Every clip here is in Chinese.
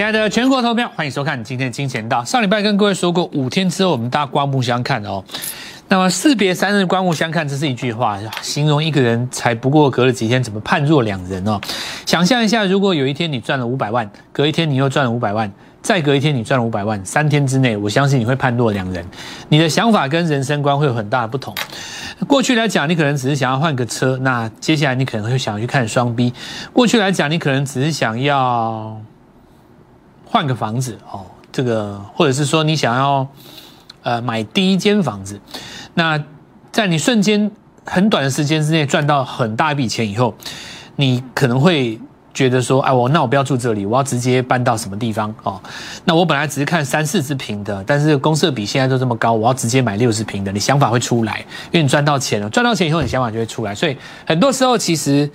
亲爱的全国投票，欢迎收看今天的金钱道。上礼拜跟各位说过，五天之后我们大家刮目相看哦。那么士别三日，刮目相看，这是一句话，形容一个人才不过隔了几天，怎么判若两人哦？想象一下，如果有一天你赚了五百万，隔一天你又赚了五百万，再隔一天你赚了五百万，三天之内，我相信你会判若两人，你的想法跟人生观会有很大的不同。过去来讲，你可能只是想要换个车，那接下来你可能会想要去看双 B。过去来讲，你可能只是想要换个房子哦，这个或者是说你想要呃买第一间房子。那在你瞬间很短的时间之内赚到很大一笔钱以后，你可能会觉得说，哎，我那我不要住这里，我要直接搬到什么地方哦？那我本来只是看三四十平的，但是公设比现在都这么高，我要直接买六十平的，你想法会出来，因为你赚到钱了，赚到钱以后，你想法就会出来。所以很多时候其实，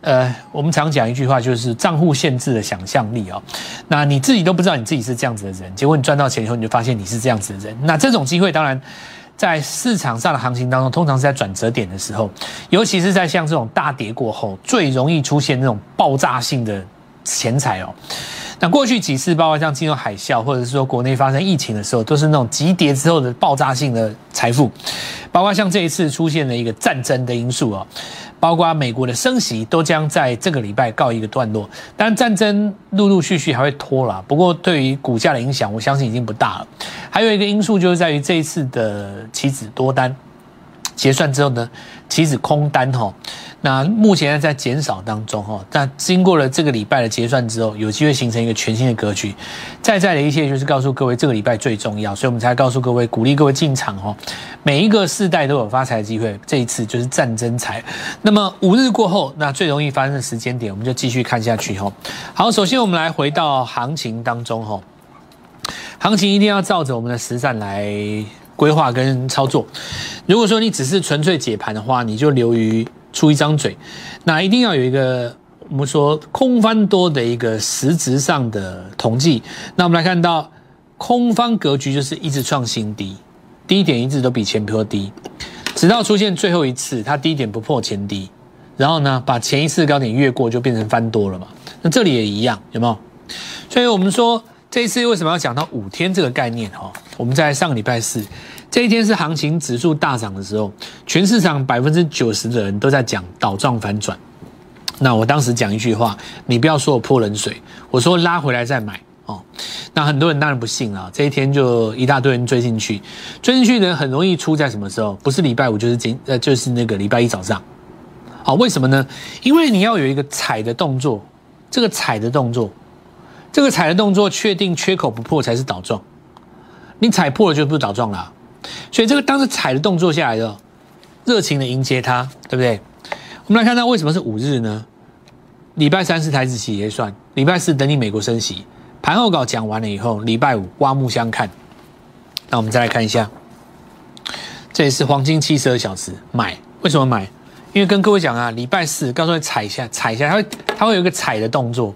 呃，我们常讲一句话，就是账户限制的想象力哦。那你自己都不知道你自己是这样子的人，结果你赚到钱以后，你就发现你是这样子的人。那这种机会当然。在市场上的行情当中，通常是在转折点的时候，尤其是在像这种大跌过后，最容易出现那种爆炸性的钱财哦。那过去几次，包括像金融海啸，或者是说国内发生疫情的时候，都是那种急跌之后的爆炸性的财富，包括像这一次出现了一个战争的因素哦。包括美国的升息都将在这个礼拜告一个段落，但战争陆陆续续还会拖了。不过对于股价的影响，我相信已经不大了。还有一个因素就是在于这一次的棋子多单结算之后呢，其实空单哈。那目前在减少当中哈，那经过了这个礼拜的结算之后，有机会形成一个全新的格局。再在的一切就是告诉各位，这个礼拜最重要，所以我们才告诉各位，鼓励各位进场哈。每一个世代都有发财的机会，这一次就是战争财。那么五日过后，那最容易发生的时间点，我们就继续看下去哈。好，首先我们来回到行情当中哈，行情一定要照着我们的实战来规划跟操作。如果说你只是纯粹解盘的话，你就流于。出一张嘴，那一定要有一个我们说空翻多的一个实质上的统计。那我们来看到空方格局就是一直创新低，低点一直都比前坡低，直到出现最后一次它低点不破前低，然后呢把前一次高点越过就变成翻多了嘛。那这里也一样，有没有？所以我们说这一次为什么要讲到五天这个概念？哈，我们在上个礼拜四。这一天是行情指数大涨的时候，全市场百分之九十的人都在讲倒状反转。那我当时讲一句话，你不要说我泼冷水，我说拉回来再买哦。那很多人当然不信了，这一天就一大堆人追进去，追进去的人很容易出在什么时候？不是礼拜五就是今呃就是那个礼拜一早上。好，为什么呢？因为你要有一个踩的动作，这个踩的动作，这个踩的动作确定缺口不破才是倒状，你踩破了就不是倒状了。所以这个当时踩的动作下来的，热情的迎接它，对不对？我们来看到为什么是五日呢？礼拜三是台子企结算，礼拜四等你美国升息，盘后稿讲完了以后，礼拜五刮目相看。那我们再来看一下，这也是黄金七十二小时买，为什么买？因为跟各位讲啊，礼拜四告诉你踩一下，踩一下，它会它会有一个踩的动作，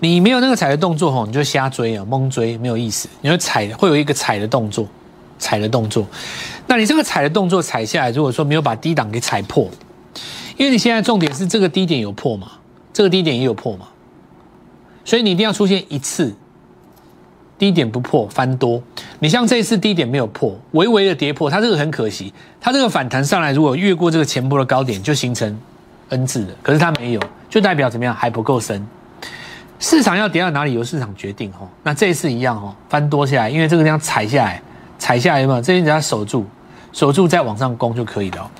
你没有那个踩的动作吼，你就瞎追啊，蒙追没有意思。你会踩，会有一个踩的动作。踩的动作，那你这个踩的动作踩下来，如果说没有把低档给踩破，因为你现在重点是这个低点有破嘛，这个低点也有破嘛，所以你一定要出现一次低点不破翻多。你像这一次低点没有破，微微的跌破，它这个很可惜，它这个反弹上来如果越过这个前波的高点，就形成 N 字的，可是它没有，就代表怎么样还不够深。市场要跌到哪里由市场决定哈，那这一次一样哈，翻多下来，因为这个地方踩下来。踩下来嘛，这边只要守住，守住再往上攻就可以了。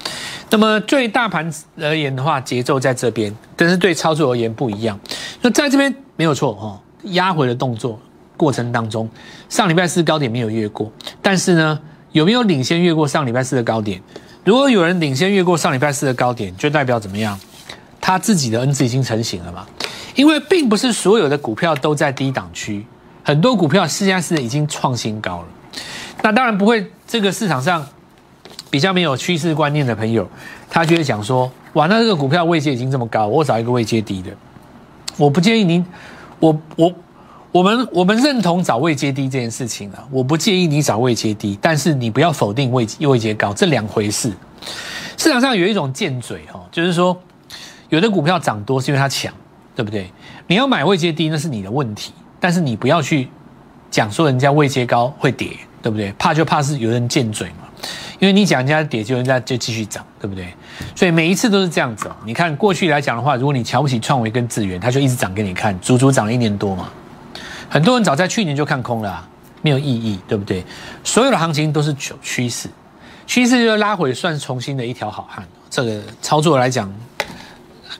那么对大盘而言的话，节奏在这边，但是对操作而言不一样。那在这边没有错哈，压回的动作过程当中，上礼拜四高点没有越过，但是呢，有没有领先越过上礼拜四的高点？如果有人领先越过上礼拜四的高点，就代表怎么样？他自己的 N 字已经成型了嘛？因为并不是所有的股票都在低档区，很多股票现在是已经创新高了。那当然不会，这个市场上比较没有趋势观念的朋友，他就会讲说：哇，那这个股票位阶已经这么高，我找一个位阶低的。我不建议您，我我我们我们认同找位阶低这件事情啊，我不建议你找位阶低，但是你不要否定位位阶高，这两回事。市场上有一种贱嘴哈，就是说有的股票涨多是因为它强，对不对？你要买位阶低那是你的问题，但是你不要去讲说人家位阶高会跌，对不对？怕就怕是有人贱嘴嘛，因为你讲人家跌，就人家就继续涨，对不对？所以每一次都是这样子哦。你看过去来讲的话，如果你瞧不起创维跟智源，它就一直涨给你看，足足涨了一年多嘛。很多人早在去年就看空了，没有意义，对不对？所有的行情都是趋趋势，趋势就拉回，算重新的一条好汉。这个操作来讲，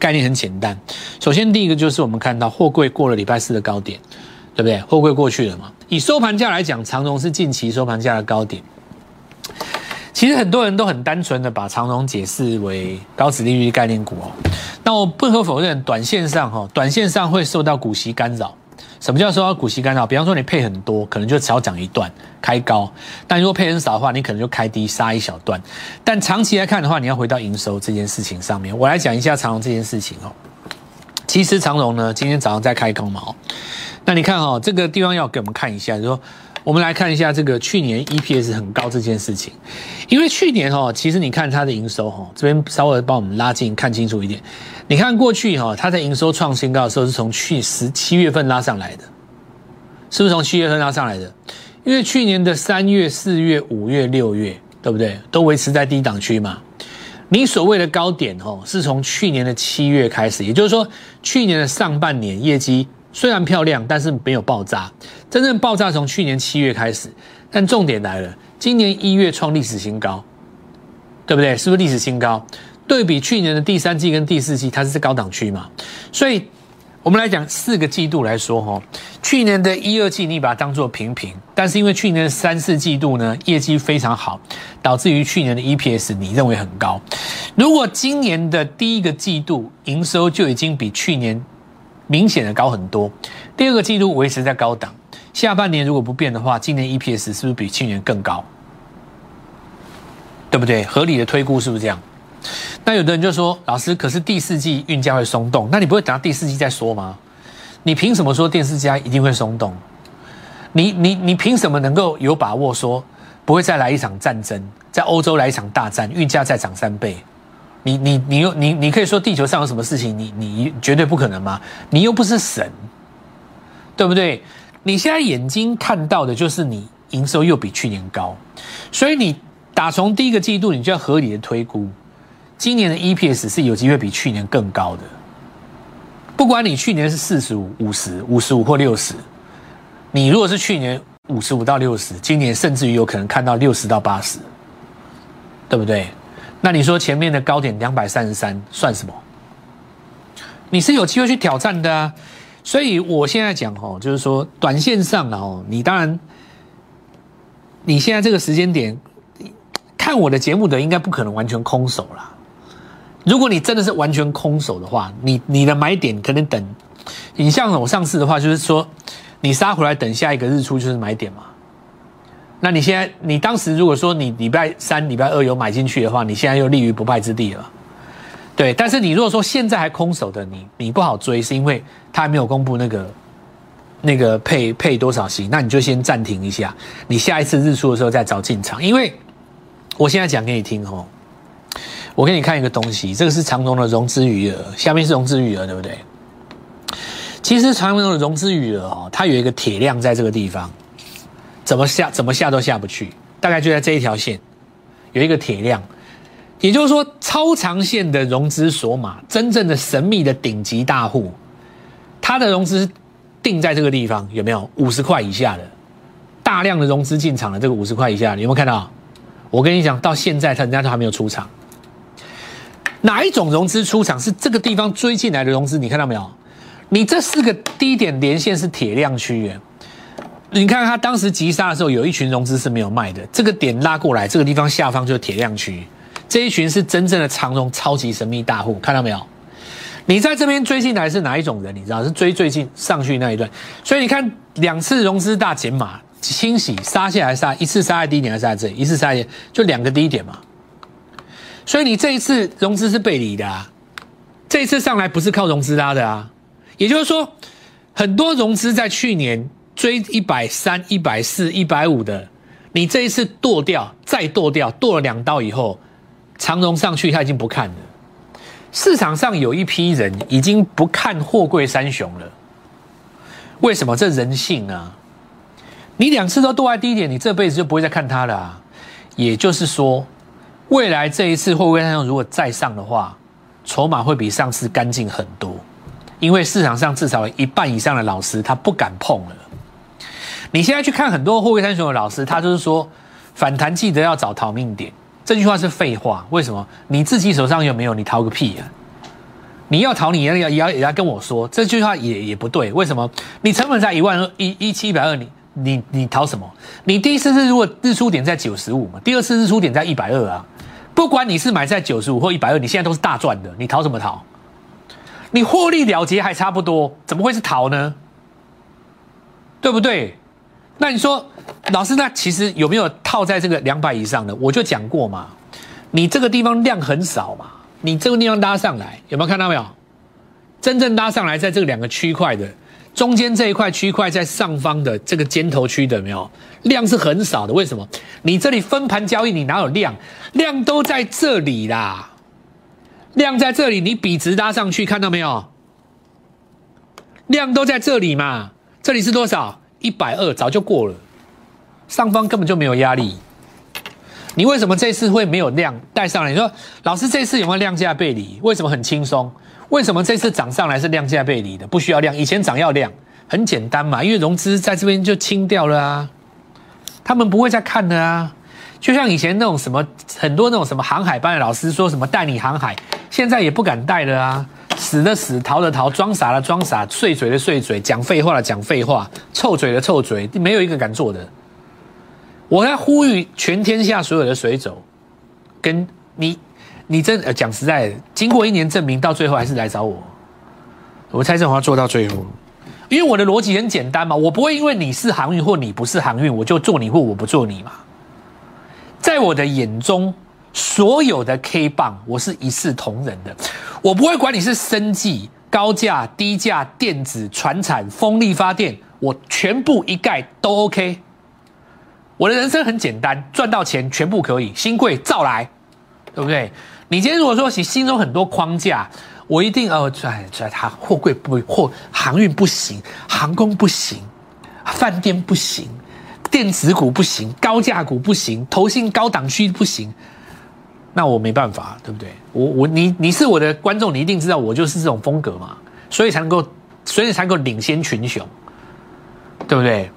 概念很简单。首先第一个就是我们看到货柜过了礼拜四的高点，对不对？货柜过去了嘛？以收盘价来讲，长荣是近期收盘价的高点。其实很多人都很单纯的把长荣解释为高值利率概念股哦。那我不可否认，短线上哈，短线上会受到股息干扰。什么叫受到股息干扰？比方说你配很多，可能就只要涨一段开高；但如果配很少的话，你可能就开低杀一小段。但长期来看的话，你要回到营收这件事情上面。我来讲一下长荣这件事情哦。其实长荣呢，今天早上在开高嘛哦。那你看哈，这个地方要给我们看一下，就说我们来看一下这个去年 EPS 很高这件事情。因为去年哈，其实你看它的营收哈，这边稍微帮我们拉近看清楚一点。你看过去哈，它在营收创新高的时候是从去十七月份拉上来的，是不是从七月份拉上来的？因为去年的三月、四月、五月、六月，对不对？都维持在低档区嘛。你所谓的高点哦，是从去年的七月开始，也就是说，去年的上半年业绩虽然漂亮，但是没有爆炸。真正爆炸从去年七月开始，但重点来了，今年一月创历史新高，对不对？是不是历史新高？对比去年的第三季跟第四季，它是在高档区嘛？所以，我们来讲四个季度来说，哈，去年的一二季你把它当做平平，但是因为去年的三四季度呢业绩非常好，导致于去年的 EPS 你认为很高。如果今年的第一个季度营收就已经比去年明显的高很多，第二个季度维持在高档，下半年如果不变的话，今年 EPS 是不是比去年更高？对不对？合理的推估是不是这样？那有的人就说：“老师，可是第四季运价会松动，那你不会等到第四季再说吗？你凭什么说电视家一定会松动？你你你凭什么能够有把握说不会再来一场战争，在欧洲来一场大战，运价再涨三倍？你你你又你你可以说地球上有什么事情，你你绝对不可能吗？你又不是神，对不对？你现在眼睛看到的就是你营收又比去年高，所以你打从第一个季度，你就要合理的推估。”今年的 EPS 是有机会比去年更高的，不管你去年是四十五、五十五、十五或六十，你如果是去年五十五到六十，今年甚至于有可能看到六十到八十，对不对？那你说前面的高点两百三十三算什么？你是有机会去挑战的啊！所以我现在讲哦，就是说短线上哦，你当然你现在这个时间点看我的节目的，应该不可能完全空手了。如果你真的是完全空手的话，你你的买点可能等，你像我上次的话，就是说你杀回来等下一个日出就是买点嘛。那你现在你当时如果说你礼拜三、礼拜二有买进去的话，你现在又立于不败之地了。对，但是你如果说现在还空手的，你你不好追，是因为他还没有公布那个那个配配多少息，那你就先暂停一下，你下一次日出的时候再找进场。因为我现在讲给你听哦。我给你看一个东西，这个是长荣的融资余额，下面是融资余额，对不对？其实长荣的融资余额哦，它有一个铁量在这个地方，怎么下怎么下都下不去，大概就在这一条线有一个铁量，也就是说超长线的融资锁码，真正的神秘的顶级大户，它的融资定在这个地方，有没有五十块以下的大量的融资进场的这个五十块以下，你有没有看到？我跟你讲，到现在他人家都还没有出场。哪一种融资出场是这个地方追进来的融资？你看到没有？你这四个低点连线是铁量区域，你看它当时急杀的时候，有一群融资是没有卖的。这个点拉过来，这个地方下方就是铁量区，这一群是真正的长融超级神秘大户，看到没有？你在这边追进来是哪一种人？你知道是追最近上去那一段，所以你看两次融资大减码清洗杀下来杀，一次杀在低点还是在这里？一次杀就两个低点嘛。所以你这一次融资是背离的啊，这一次上来不是靠融资拉的啊，也就是说，很多融资在去年追一百三、一百四、一百五的，你这一次剁掉，再剁掉，剁了两刀以后，长荣上去他已经不看了。市场上有一批人已经不看货柜三雄了，为什么？这人性啊！你两次都剁在低点，你这辈子就不会再看它了。啊。也就是说，未来这一次货柜三雄如果再上的话，筹码会比上次干净很多，因为市场上至少一半以上的老师他不敢碰了。你现在去看很多货柜三雄的老师，他就是说反弹记得要找逃命点，这句话是废话。为什么？你自己手上有没有？你逃个屁啊！你要逃，你要要也要也要跟我说，这句话也也不对。为什么？你成本在一万二一一七一百二，你你你逃什么？你第一次是如果日出点在九十五嘛，第二次日出点在一百二啊。不管你是买在九十五或一百二，你现在都是大赚的，你逃什么逃？你获利了结还差不多，怎么会是逃呢？对不对？那你说，老师，那其实有没有套在这个两百以上的？我就讲过嘛，你这个地方量很少嘛。你这个地方拉上来，有没有看到没有？真正拉上来，在这两个区块的中间这一块区块，在上方的这个尖头区的没有量是很少的。为什么？你这里分盘交易，你哪有量？量都在这里啦，量在这里，你笔直拉上去，看到没有？量都在这里嘛，这里是多少？一百二，早就过了，上方根本就没有压力。你为什么这次会没有量带上来？你说老师这次有没有量价背离？为什么很轻松？为什么这次涨上来是量价背离的？不需要量，以前涨要量，很简单嘛，因为融资在这边就清掉了啊，他们不会再看的啊。就像以前那种什么很多那种什么航海班的老师说什么带你航海，现在也不敢带了啊，死的死，逃的逃，装傻的装傻，碎嘴的碎嘴，讲废话的讲废话，臭嘴的臭嘴，没有一个敢做的。我在呼吁全天下所有的水手，跟你，你真呃讲实在的，经过一年证明，到最后还是来找我。我蔡振华做到最后，因为我的逻辑很简单嘛，我不会因为你是航运或你不是航运，我就做你或我不做你嘛。在我的眼中，所有的 K 棒我是一视同仁的，我不会管你是生计、高价、低价、电子、船产、风力发电，我全部一概都 OK。我的人生很简单，赚到钱全部可以，新贵照来，对不对？你今天如果说你心中很多框架，我一定哦，在在他货柜不货航运不行，航空不行，饭店不行，电子股不行，高价股不行，投信高档区不行，那我没办法，对不对？我我你你是我的观众，你一定知道我就是这种风格嘛，所以才能够，所以才能够领先群雄，对不对？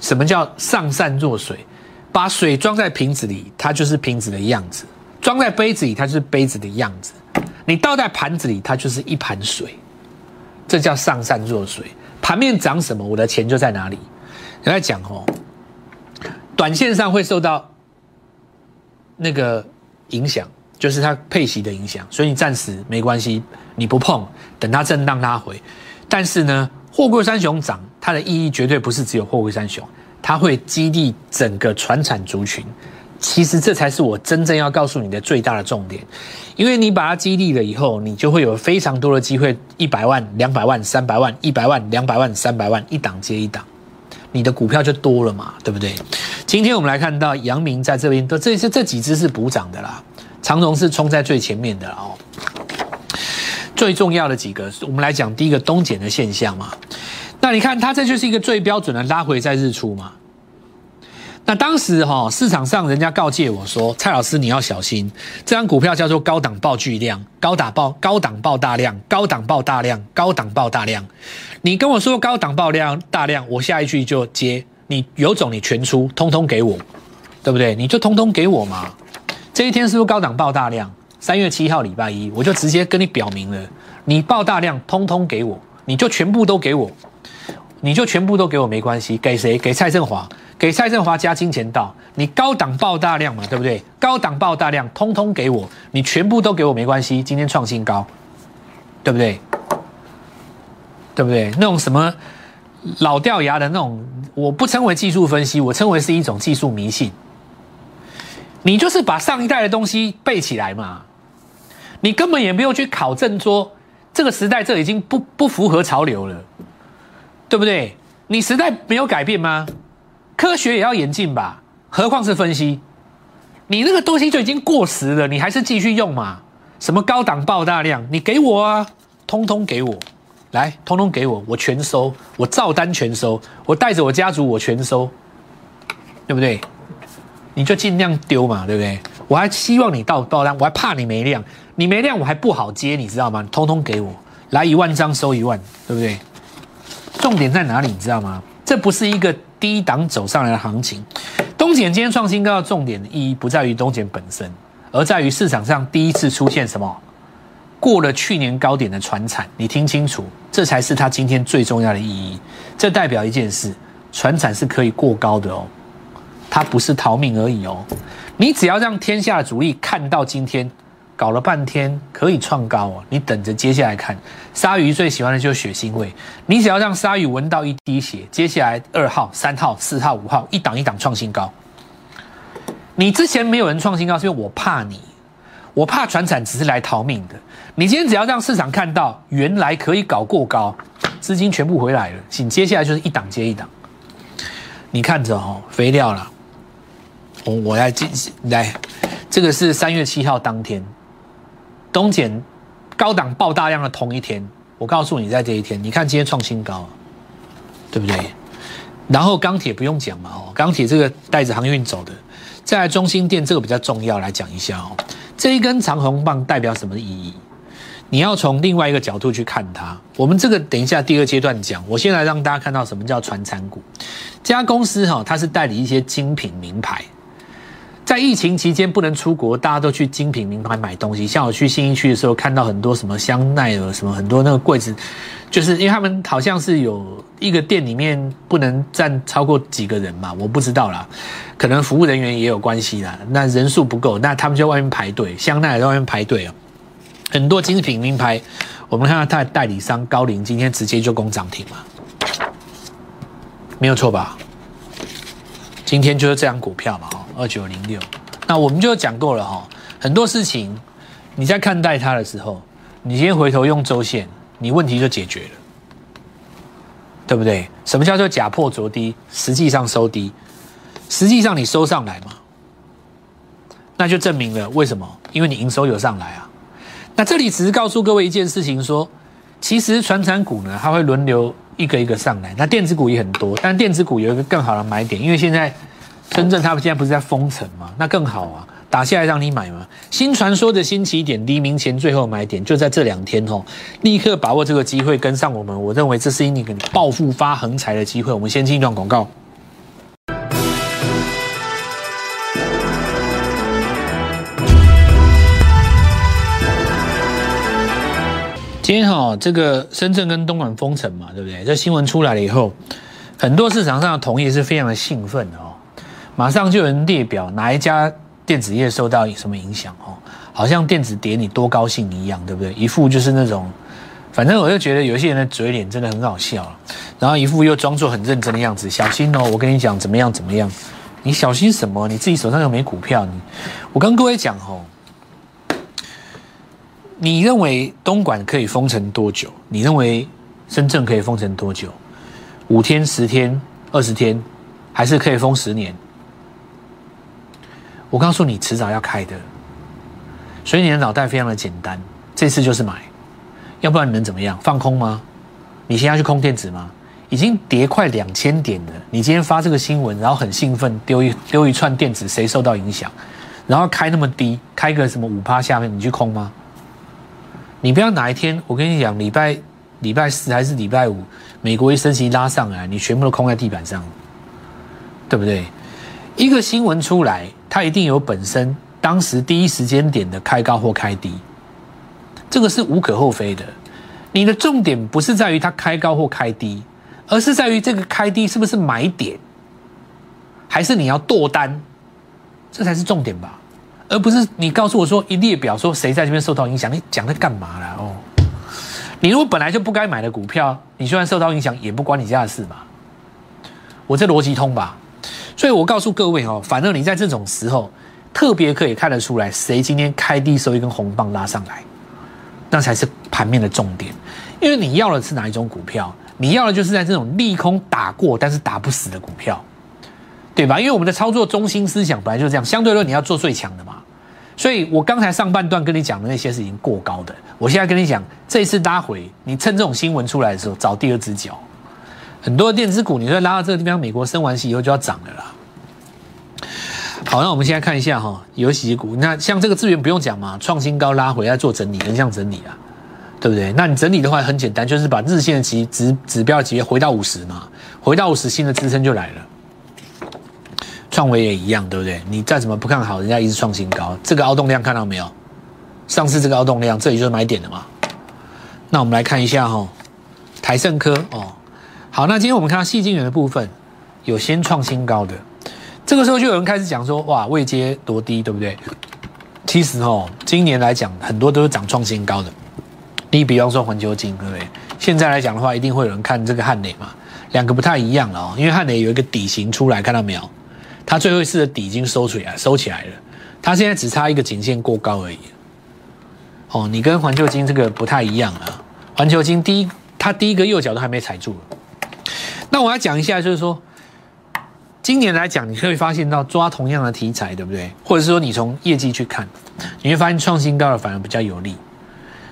什么叫上善若水？把水装在瓶子里，它就是瓶子的样子；装在杯子里，它就是杯子的样子。你倒在盘子里，它就是一盘水。这叫上善若水。盘面涨什么，我的钱就在哪里。你在讲哦，短线上会受到那个影响，就是它配息的影响，所以你暂时没关系，你不碰，等它震荡拉回。但是呢，货柜三雄涨。它的意义绝对不是只有货柜三雄，它会激励整个船产族群。其实这才是我真正要告诉你的最大的重点，因为你把它激励了以后，你就会有非常多的机会，一百万、两百万、三百万、一百万、两百万、三百万，一档接一档，你的股票就多了嘛，对不对？今天我们来看到阳明在这边，都这这这几只是补涨的啦，长荣是冲在最前面的哦。最重要的几个，我们来讲第一个东减的现象嘛。那你看，它这就是一个最标准的拉回在日出嘛。那当时哈市场上人家告诫我说，蔡老师你要小心，这张股票叫做高档爆巨量，高打爆高档爆大量，高档爆大量，高档爆大量。你跟我说高档爆量大量，我下一句就接你有种你全出，通通给我，对不对？你就通通给我嘛。这一天是不是高档爆大量？三月七号礼拜一，我就直接跟你表明了，你爆大量，通通给我，你就全部都给我。你就全部都给我没关系，给谁？给蔡振华，给蔡振华加金钱到。你高档爆大量嘛，对不对？高档爆大量，通通给我，你全部都给我没关系。今天创新高，对不对？对不对？那种什么老掉牙的那种，我不称为技术分析，我称为是一种技术迷信。你就是把上一代的东西背起来嘛，你根本也不用去考证说这个时代这已经不不符合潮流了。对不对？你时代没有改变吗？科学也要演进吧，何况是分析？你那个东西就已经过时了，你还是继续用嘛？什么高档爆大量，你给我啊，通通给我，来，通通给我，我全收，我照单全收，我带着我家族我全收，对不对？你就尽量丢嘛，对不对？我还希望你到爆单，我还怕你没量，你没量我还不好接，你知道吗？通通给我，来一万张收一万，对不对？重点在哪里？你知道吗？这不是一个低档走上来的行情。东碱今天创新高的重点的意义不在于东碱本身，而在于市场上第一次出现什么过了去年高点的船产。你听清楚，这才是它今天最重要的意义。这代表一件事，船产是可以过高的哦。它不是逃命而已哦，你只要让天下的主力看到今天搞了半天可以创高哦，你等着接下来看。鲨鱼最喜欢的就是血腥味，你只要让鲨鱼闻到一滴血，接下来二号、三号、四号、五号一档一档创新高。你之前没有人创新高，是因为我怕你，我怕船产只是来逃命的。你今天只要让市场看到原来可以搞过高，资金全部回来了，请接下来就是一档接一档。你看着哦，肥料了。我我来进来，这个是三月七号当天，东碱高档爆大量的同一天，我告诉你，在这一天，你看今天创新高，对不对？然后钢铁不用讲嘛，哦，钢铁这个带着航运走的，再来中心店这个比较重要，来讲一下哦，这一根长红棒代表什么意义？你要从另外一个角度去看它。我们这个等一下第二阶段讲，我先来让大家看到什么叫传产股。这家公司哈，它是代理一些精品名牌。在疫情期间不能出国，大家都去精品名牌买东西。像我去新一区的时候，看到很多什么香奈儿，什么很多那个柜子，就是因为他们好像是有一个店里面不能站超过几个人嘛，我不知道啦，可能服务人员也有关系啦。那人数不够，那他们就外面排队，香奈儿在外面排队啊。很多精品名牌，我们看到它的代理商高瓴今天直接就攻涨停嘛，没有错吧？今天就是这张股票嘛，二九零六。那我们就讲过了哈，很多事情你在看待它的时候，你先回头用周线，你问题就解决了，对不对？什么叫做假破着低，实际上收低，实际上你收上来嘛，那就证明了为什么？因为你营收有上来啊。那这里只是告诉各位一件事情，说其实传产股呢，它会轮流。一个一个上来，那电子股也很多，但电子股有一个更好的买点，因为现在深圳他们现在不是在封城嘛，那更好啊，打下来让你买嘛。新传说的新起点，黎明前最后买点就在这两天哦，立刻把握这个机会跟上我们，我认为这是一个暴富发横财的机会。我们先进一段广告。今天哈，这个深圳跟东莞封城嘛，对不对？这新闻出来了以后，很多市场上的同业是非常的兴奋哦。马上就有人列表哪一家电子业受到什么影响哦，好像电子跌你多高兴一样，对不对？一副就是那种，反正我就觉得有些人的嘴脸真的很好笑，然后一副又装作很认真的样子，小心哦，我跟你讲怎么样怎么样，你小心什么？你自己手上又没股票，你我跟各位讲哦。你认为东莞可以封城多久？你认为深圳可以封城多久？五天、十天、二十天，还是可以封十年？我告诉你，迟早要开的。所以你的脑袋非常的简单，这次就是买，要不然你能怎么样？放空吗？你现在去空电子吗？已经跌快两千点了。你今天发这个新闻，然后很兴奋，丢一丢一串电子，谁受到影响？然后开那么低，开个什么五趴下面，你去空吗？你不要哪一天，我跟你讲，礼拜礼拜四还是礼拜五，美国一升息拉上来，你全部都空在地板上，对不对？一个新闻出来，它一定有本身当时第一时间点的开高或开低，这个是无可厚非的。你的重点不是在于它开高或开低，而是在于这个开低是不是买点，还是你要剁单，这才是重点吧。而不是你告诉我说一列表说谁在这边受到影响，你讲在干嘛啦？哦，你如果本来就不该买的股票，你就算受到影响也不关你家的事嘛。我这逻辑通吧？所以我告诉各位哦，反正你在这种时候特别可以看得出来，谁今天开低收一根红棒拉上来，那才是盘面的重点。因为你要的是哪一种股票？你要的就是在这种利空打过但是打不死的股票，对吧？因为我们的操作中心思想本来就是这样，相对论你要做最强的嘛。所以我刚才上半段跟你讲的那些是已经过高的，我现在跟你讲，这一次拉回，你趁这种新闻出来的时候找第二只脚。很多电子股，你说拉到这个地方，美国升完息以后就要涨了啦。好，那我们现在看一下哈，有几股，那像这个资源不用讲嘛，创新高拉回来做整理，横向整理啊，对不对？那你整理的话很简单，就是把日线的指指指标级别回到五十嘛，回到五十，新的支撑就来了。创维也一样，对不对？你再怎么不看好，人家一直创新高，这个凹动量看到没有？上次这个凹动量，这里就是买点了嘛。那我们来看一下哈，台盛科哦。好，那今天我们看到细晶圆的部分有先创新高的，这个时候就有人开始讲说，哇，位阶多低，对不对？其实哦，今年来讲，很多都是涨创新高的。你比方说环球金，对不对？现在来讲的话，一定会有人看这个汉磊嘛，两个不太一样了哦，因为汉磊有一个底型出来，看到没有？它最后一次的底已经收起来，收起来了，它现在只差一个颈线过高而已。哦，你跟环球金这个不太一样啊，环球金第一，它第一个右脚都还没踩住。那我要讲一下，就是说，今年来讲，你可以发现到抓同样的题材，对不对？或者是说，你从业绩去看，你会发现创新高的反而比较有利。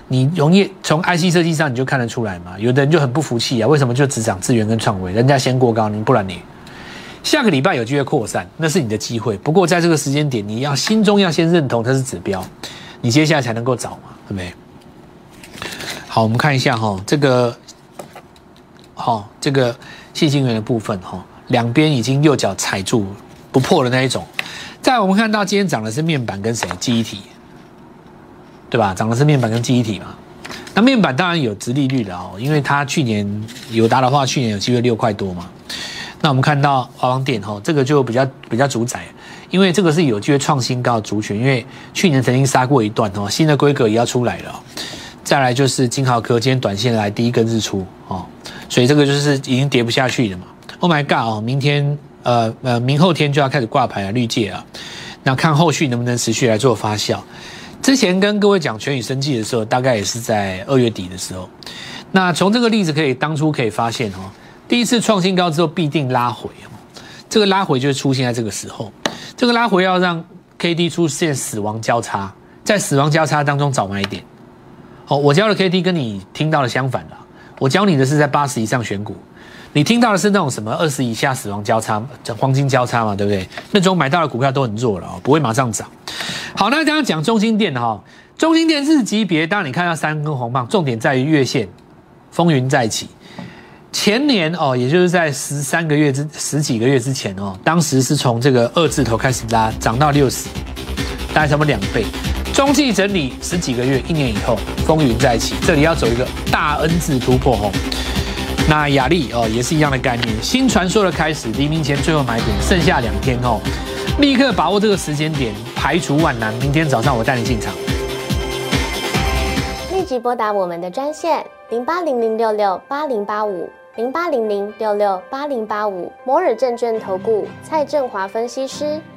你容易从 IC 设计上你就看得出来嘛。有的人就很不服气啊，为什么就只涨资源跟创维，人家先过高，你不然你下个礼拜有机会扩散，那是你的机会。不过在这个时间点，你要心中要先认同它是指标，你接下来才能够找嘛，对不对？好，我们看一下哈，这个，好，这个。细晶圆的部分哈，两边已经右脚踩住不破的那一种。再我们看到今天涨的是面板跟谁？记忆体，对吧？涨的是面板跟记忆体嘛。那面板当然有直利率的哦，因为它去年有达的话，去年有机会六块多嘛。那我们看到华邦电哈，这个就比较比较主宰，因为这个是有机会创新高的族群，因为去年曾经杀过一段哦，新的规格也要出来了。再来就是金豪科，今天短线来第一根日出哦。所以这个就是已经跌不下去了嘛？Oh my god 哦，明天呃呃明后天就要开始挂牌了，绿界啊，那看后续能不能持续来做发酵。之前跟各位讲全宇生技的时候，大概也是在二月底的时候。那从这个例子可以当初可以发现哦，第一次创新高之后必定拉回哦，这个拉回就会出现在这个时候。这个拉回要让 K D 出现死亡交叉，在死亡交叉当中找买点。哦，我教的 K D 跟你听到的相反了。我教你的是在八十以上选股，你听到的是那种什么二十以下死亡交叉、黄金交叉嘛，对不对？那种买到的股票都很弱了哦，不会马上涨。好，那刚刚讲中心店哈，中心店日级别，当然你看到三根红棒，重点在于月线风云再起。前年哦，也就是在十三个月之十几个月之前哦，当时是从这个二字头开始拉，涨到六十，大概差不多两倍。中继整理十几个月，一年以后风云再起，这里要走一个大 N 字突破哦。那雅丽哦也是一样的概念，新传说的开始，黎明前最后买点，剩下两天哦，立刻把握这个时间点，排除万难，明天早上我带你进场。立即拨打我们的专线零八零零六六八零八五零八零零六六八零八五摩尔证券投顾蔡振华分析师。